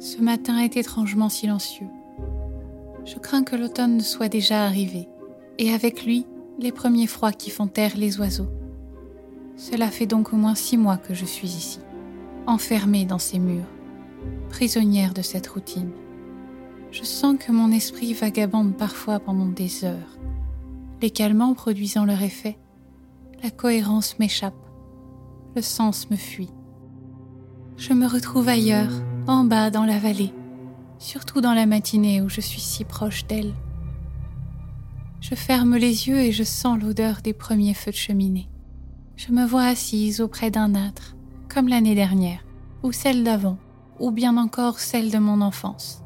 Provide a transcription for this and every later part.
Ce matin est étrangement silencieux. Je crains que l'automne ne soit déjà arrivé, et avec lui les premiers froids qui font taire les oiseaux. Cela fait donc au moins six mois que je suis ici, enfermée dans ces murs, prisonnière de cette routine. Je sens que mon esprit vagabonde parfois pendant des heures. Les calmants produisant leur effet, la cohérence m'échappe, le sens me fuit. Je me retrouve ailleurs, en bas dans la vallée, surtout dans la matinée où je suis si proche d'elle. Je ferme les yeux et je sens l'odeur des premiers feux de cheminée. Je me vois assise auprès d'un âtre, comme l'année dernière, ou celle d'avant, ou bien encore celle de mon enfance.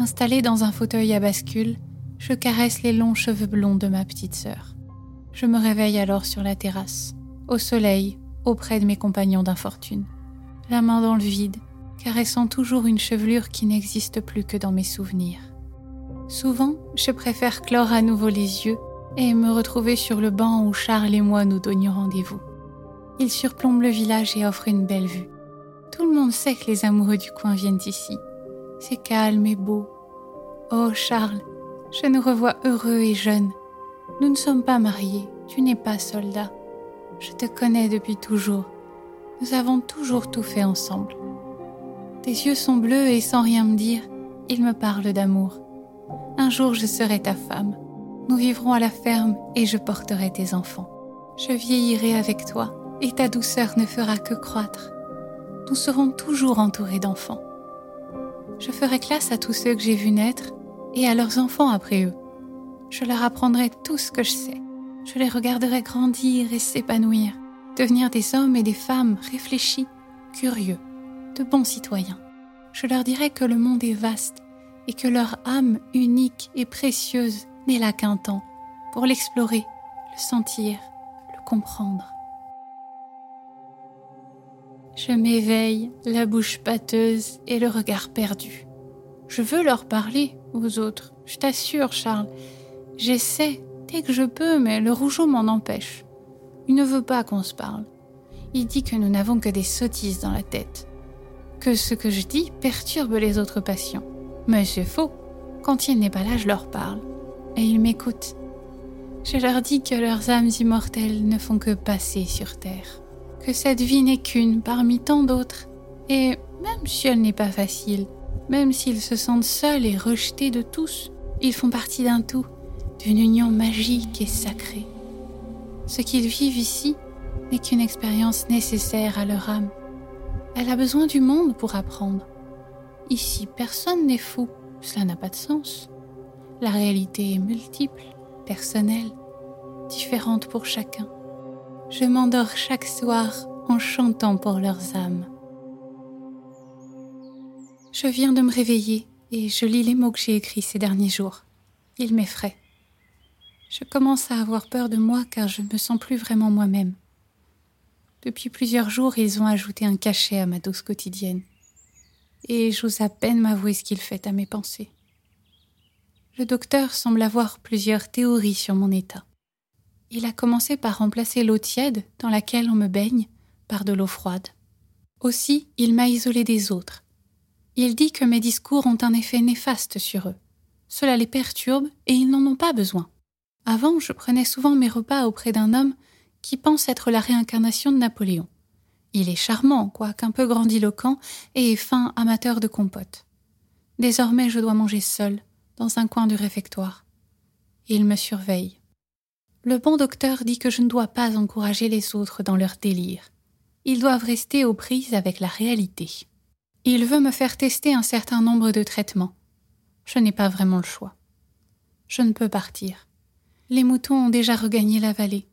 Installée dans un fauteuil à bascule, je caresse les longs cheveux blonds de ma petite sœur. Je me réveille alors sur la terrasse, au soleil, auprès de mes compagnons d'infortune, la main dans le vide, caressant toujours une chevelure qui n'existe plus que dans mes souvenirs. Souvent, je préfère clore à nouveau les yeux et me retrouver sur le banc où Charles et moi nous donnions rendez-vous. Il surplombe le village et offre une belle vue. Tout le monde sait que les amoureux du coin viennent ici, c'est calme et beau. Oh Charles, je nous revois heureux et jeunes. Nous ne sommes pas mariés, tu n'es pas soldat. Je te connais depuis toujours. Nous avons toujours tout fait ensemble. Tes yeux sont bleus et sans rien me dire, ils me parlent d'amour. Un jour je serai ta femme. Nous vivrons à la ferme et je porterai tes enfants. Je vieillirai avec toi et ta douceur ne fera que croître. Nous serons toujours entourés d'enfants. Je ferai classe à tous ceux que j'ai vus naître et à leurs enfants après eux. Je leur apprendrai tout ce que je sais. Je les regarderai grandir et s'épanouir, devenir des hommes et des femmes réfléchis, curieux, de bons citoyens. Je leur dirai que le monde est vaste et que leur âme unique et précieuse n'est là qu'un temps pour l'explorer, le sentir, le comprendre. Je m'éveille, la bouche pâteuse et le regard perdu. Je veux leur parler aux autres, je t'assure, Charles. J'essaie dès que je peux, mais le rougeau m'en empêche. Il ne veut pas qu'on se parle. Il dit que nous n'avons que des sottises dans la tête, que ce que je dis perturbe les autres patients. Mais c'est faux. Quand il n'est pas là, je leur parle. Et ils m'écoutent. Je leur dis que leurs âmes immortelles ne font que passer sur Terre que cette vie n'est qu'une parmi tant d'autres, et même si elle n'est pas facile, même s'ils se sentent seuls et rejetés de tous, ils font partie d'un tout, d'une union magique et sacrée. Ce qu'ils vivent ici n'est qu'une expérience nécessaire à leur âme. Elle a besoin du monde pour apprendre. Ici, personne n'est fou, cela n'a pas de sens. La réalité est multiple, personnelle, différente pour chacun. Je m'endors chaque soir en chantant pour leurs âmes. Je viens de me réveiller et je lis les mots que j'ai écrits ces derniers jours. Ils m'effraient. Je commence à avoir peur de moi car je ne me sens plus vraiment moi-même. Depuis plusieurs jours, ils ont ajouté un cachet à ma dose quotidienne. Et j'ose à peine m'avouer ce qu'il fait à mes pensées. Le docteur semble avoir plusieurs théories sur mon état. Il a commencé par remplacer l'eau tiède dans laquelle on me baigne par de l'eau froide. Aussi, il m'a isolé des autres. Il dit que mes discours ont un effet néfaste sur eux. Cela les perturbe et ils n'en ont pas besoin. Avant, je prenais souvent mes repas auprès d'un homme qui pense être la réincarnation de Napoléon. Il est charmant, quoique un peu grandiloquent et fin amateur de compote. Désormais, je dois manger seul, dans un coin du réfectoire. Il me surveille. Le bon docteur dit que je ne dois pas encourager les autres dans leur délire. Ils doivent rester aux prises avec la réalité. Il veut me faire tester un certain nombre de traitements. Je n'ai pas vraiment le choix. Je ne peux partir. Les moutons ont déjà regagné la vallée.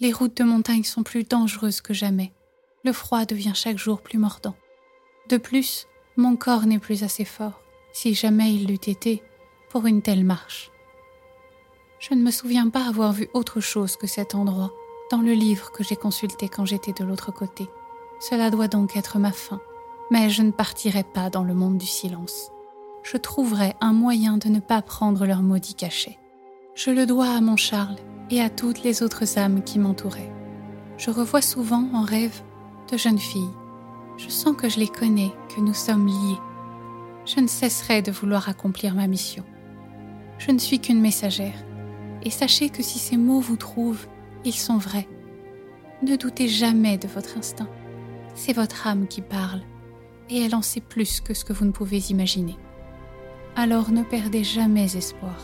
Les routes de montagne sont plus dangereuses que jamais. Le froid devient chaque jour plus mordant. De plus, mon corps n'est plus assez fort, si jamais il l'eût été, pour une telle marche. Je ne me souviens pas avoir vu autre chose que cet endroit dans le livre que j'ai consulté quand j'étais de l'autre côté. Cela doit donc être ma fin. Mais je ne partirai pas dans le monde du silence. Je trouverai un moyen de ne pas prendre leur maudit cachet. Je le dois à mon Charles et à toutes les autres âmes qui m'entouraient. Je revois souvent en rêve de jeunes filles. Je sens que je les connais, que nous sommes liés. je ne cesserai de vouloir accomplir ma mission. Je ne suis qu'une messagère, et sachez que si ces mots vous trouvent, ils sont vrais. Ne doutez jamais de votre instinct. C'est votre âme qui parle, et elle en sait plus que ce que vous ne pouvez imaginer. Alors ne perdez jamais espoir.